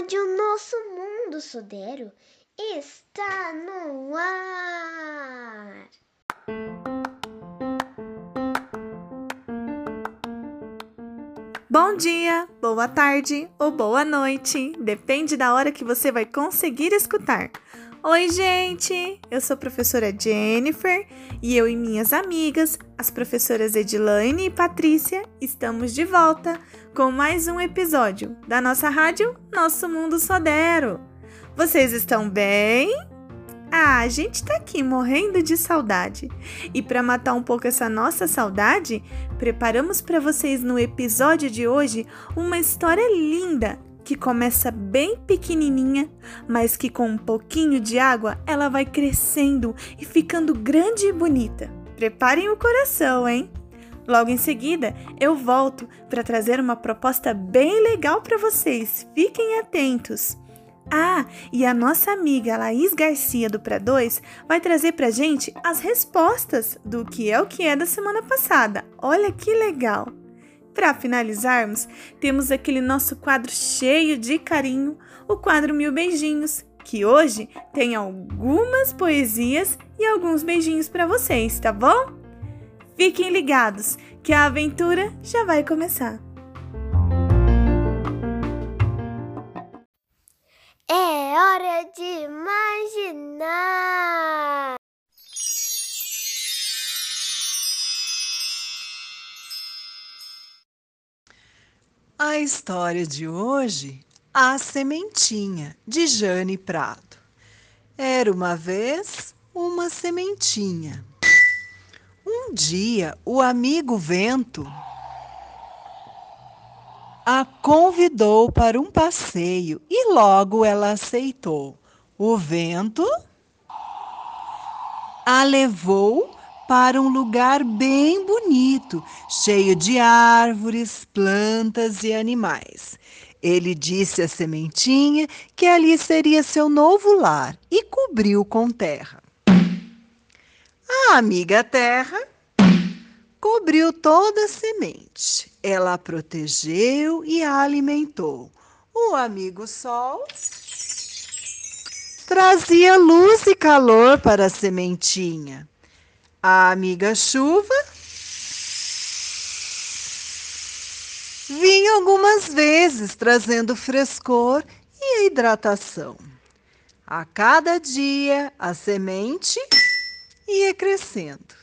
Rádio Nosso Mundo Sodero está no ar. Bom dia, boa tarde ou boa noite, depende da hora que você vai conseguir escutar. Oi, gente! Eu sou a professora Jennifer e eu e minhas amigas, as professoras Edilane e Patrícia, estamos de volta com mais um episódio da nossa rádio Nosso Mundo Sodero. Vocês estão bem? Ah, a gente tá aqui morrendo de saudade. E para matar um pouco essa nossa saudade, preparamos para vocês no episódio de hoje uma história linda que começa bem pequenininha, mas que com um pouquinho de água ela vai crescendo e ficando grande e bonita. Preparem o coração, hein? Logo em seguida, eu volto para trazer uma proposta bem legal para vocês. Fiquem atentos. Ah, e a nossa amiga Laís Garcia do Pra 2 vai trazer pra gente as respostas do que é o que é da semana passada. Olha que legal! Para finalizarmos, temos aquele nosso quadro cheio de carinho, o quadro Mil Beijinhos, que hoje tem algumas poesias e alguns beijinhos para vocês, tá bom? Fiquem ligados, que a aventura já vai começar. É hora de imaginar. A história de hoje, A Sementinha, de Jane Prado. Era uma vez uma sementinha. Um dia, o amigo Vento a convidou para um passeio e logo ela aceitou. O vento a levou para um lugar bem bonito, cheio de árvores, plantas e animais. Ele disse à sementinha que ali seria seu novo lar e cobriu com terra. A amiga terra cobriu toda a semente. Ela a protegeu e a alimentou. O amigo sol trazia luz e calor para a sementinha. A amiga chuva vinha algumas vezes trazendo frescor e hidratação. A cada dia a semente ia crescendo,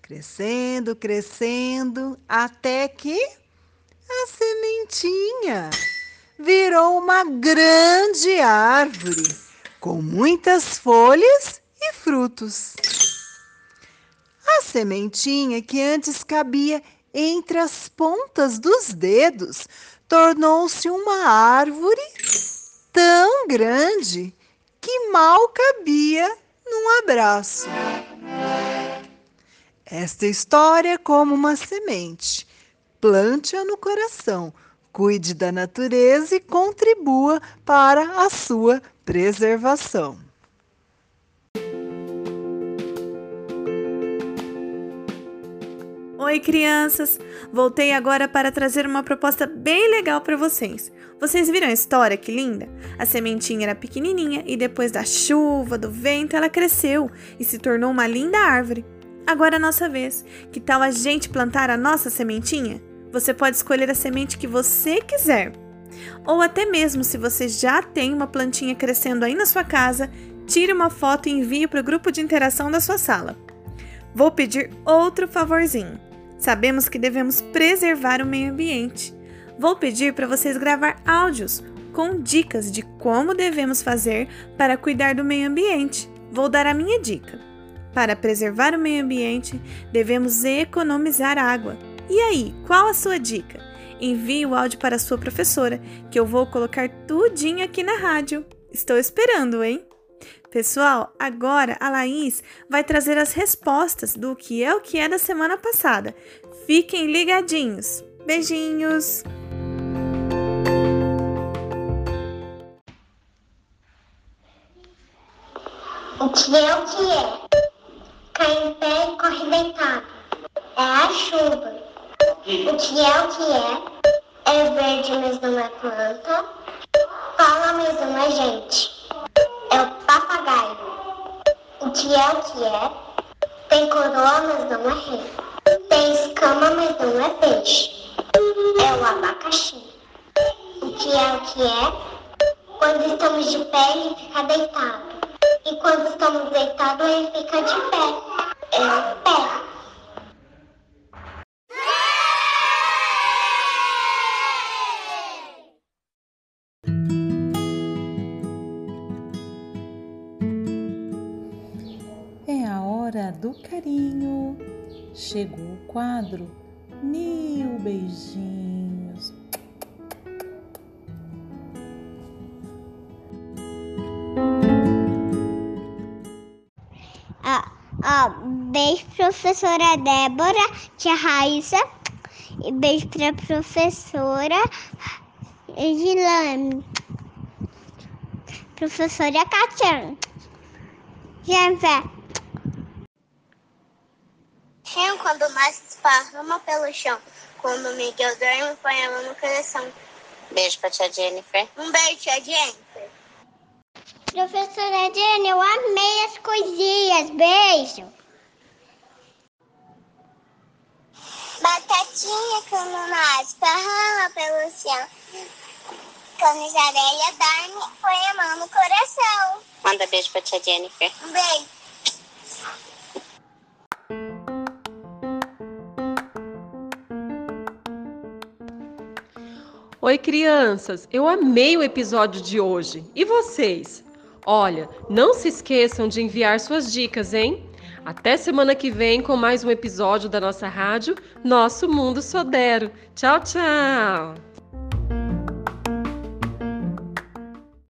crescendo, crescendo, até que a sementinha virou uma grande árvore com muitas folhas e frutos. Sementinha que antes cabia entre as pontas dos dedos tornou-se uma árvore tão grande que mal cabia num abraço. Esta história é como uma semente. Plante-a no coração, cuide da natureza e contribua para a sua preservação. Oi, crianças! Voltei agora para trazer uma proposta bem legal para vocês. Vocês viram a história que linda? A sementinha era pequenininha e depois da chuva, do vento, ela cresceu e se tornou uma linda árvore. Agora é a nossa vez. Que tal a gente plantar a nossa sementinha? Você pode escolher a semente que você quiser. Ou até mesmo se você já tem uma plantinha crescendo aí na sua casa, tire uma foto e envie para o grupo de interação da sua sala. Vou pedir outro favorzinho. Sabemos que devemos preservar o meio ambiente. Vou pedir para vocês gravar áudios com dicas de como devemos fazer para cuidar do meio ambiente. Vou dar a minha dica. Para preservar o meio ambiente, devemos economizar água. E aí, qual a sua dica? Envie o áudio para a sua professora, que eu vou colocar tudinho aqui na rádio. Estou esperando, hein? Pessoal, agora a Laís vai trazer as respostas do que é o que é da semana passada. Fiquem ligadinhos. Beijinhos! O que é o que é? Cai em pé e corre deitado. É a chuva. O que é o que é? É verde, mas não é planta. Fala, mas não é gente. É o papagaio. O que é o que é? Tem coroa, mas não é rei. Tem escama, mas não é peixe. É o abacaxi. O que é o que é? Quando estamos de pé, ele fica deitado. E quando estamos deitados, ele fica de pé. É o pé. Chegou o quadro Mil Beijinhos. Ah, ah, beijo, professora Débora, tia Raíssa. E beijo pra professora Edilane. Professora Katia. Jennifer. Chão quando nasce esparrama pelo chão. Quando Miguel dorme, põe a mão no coração. Beijo pra tia Jennifer. Um beijo, tia Jennifer. Professora Jenny, eu amei as coisinhas. Beijo. Batatinha quando nasce, esparrama pelo chão. Quando Jareia dorme, põe a mão no coração. Manda beijo pra tia Jennifer. Um beijo. Oi, crianças! Eu amei o episódio de hoje. E vocês? Olha, não se esqueçam de enviar suas dicas, hein? Até semana que vem com mais um episódio da nossa rádio Nosso Mundo Sodero. Tchau, tchau!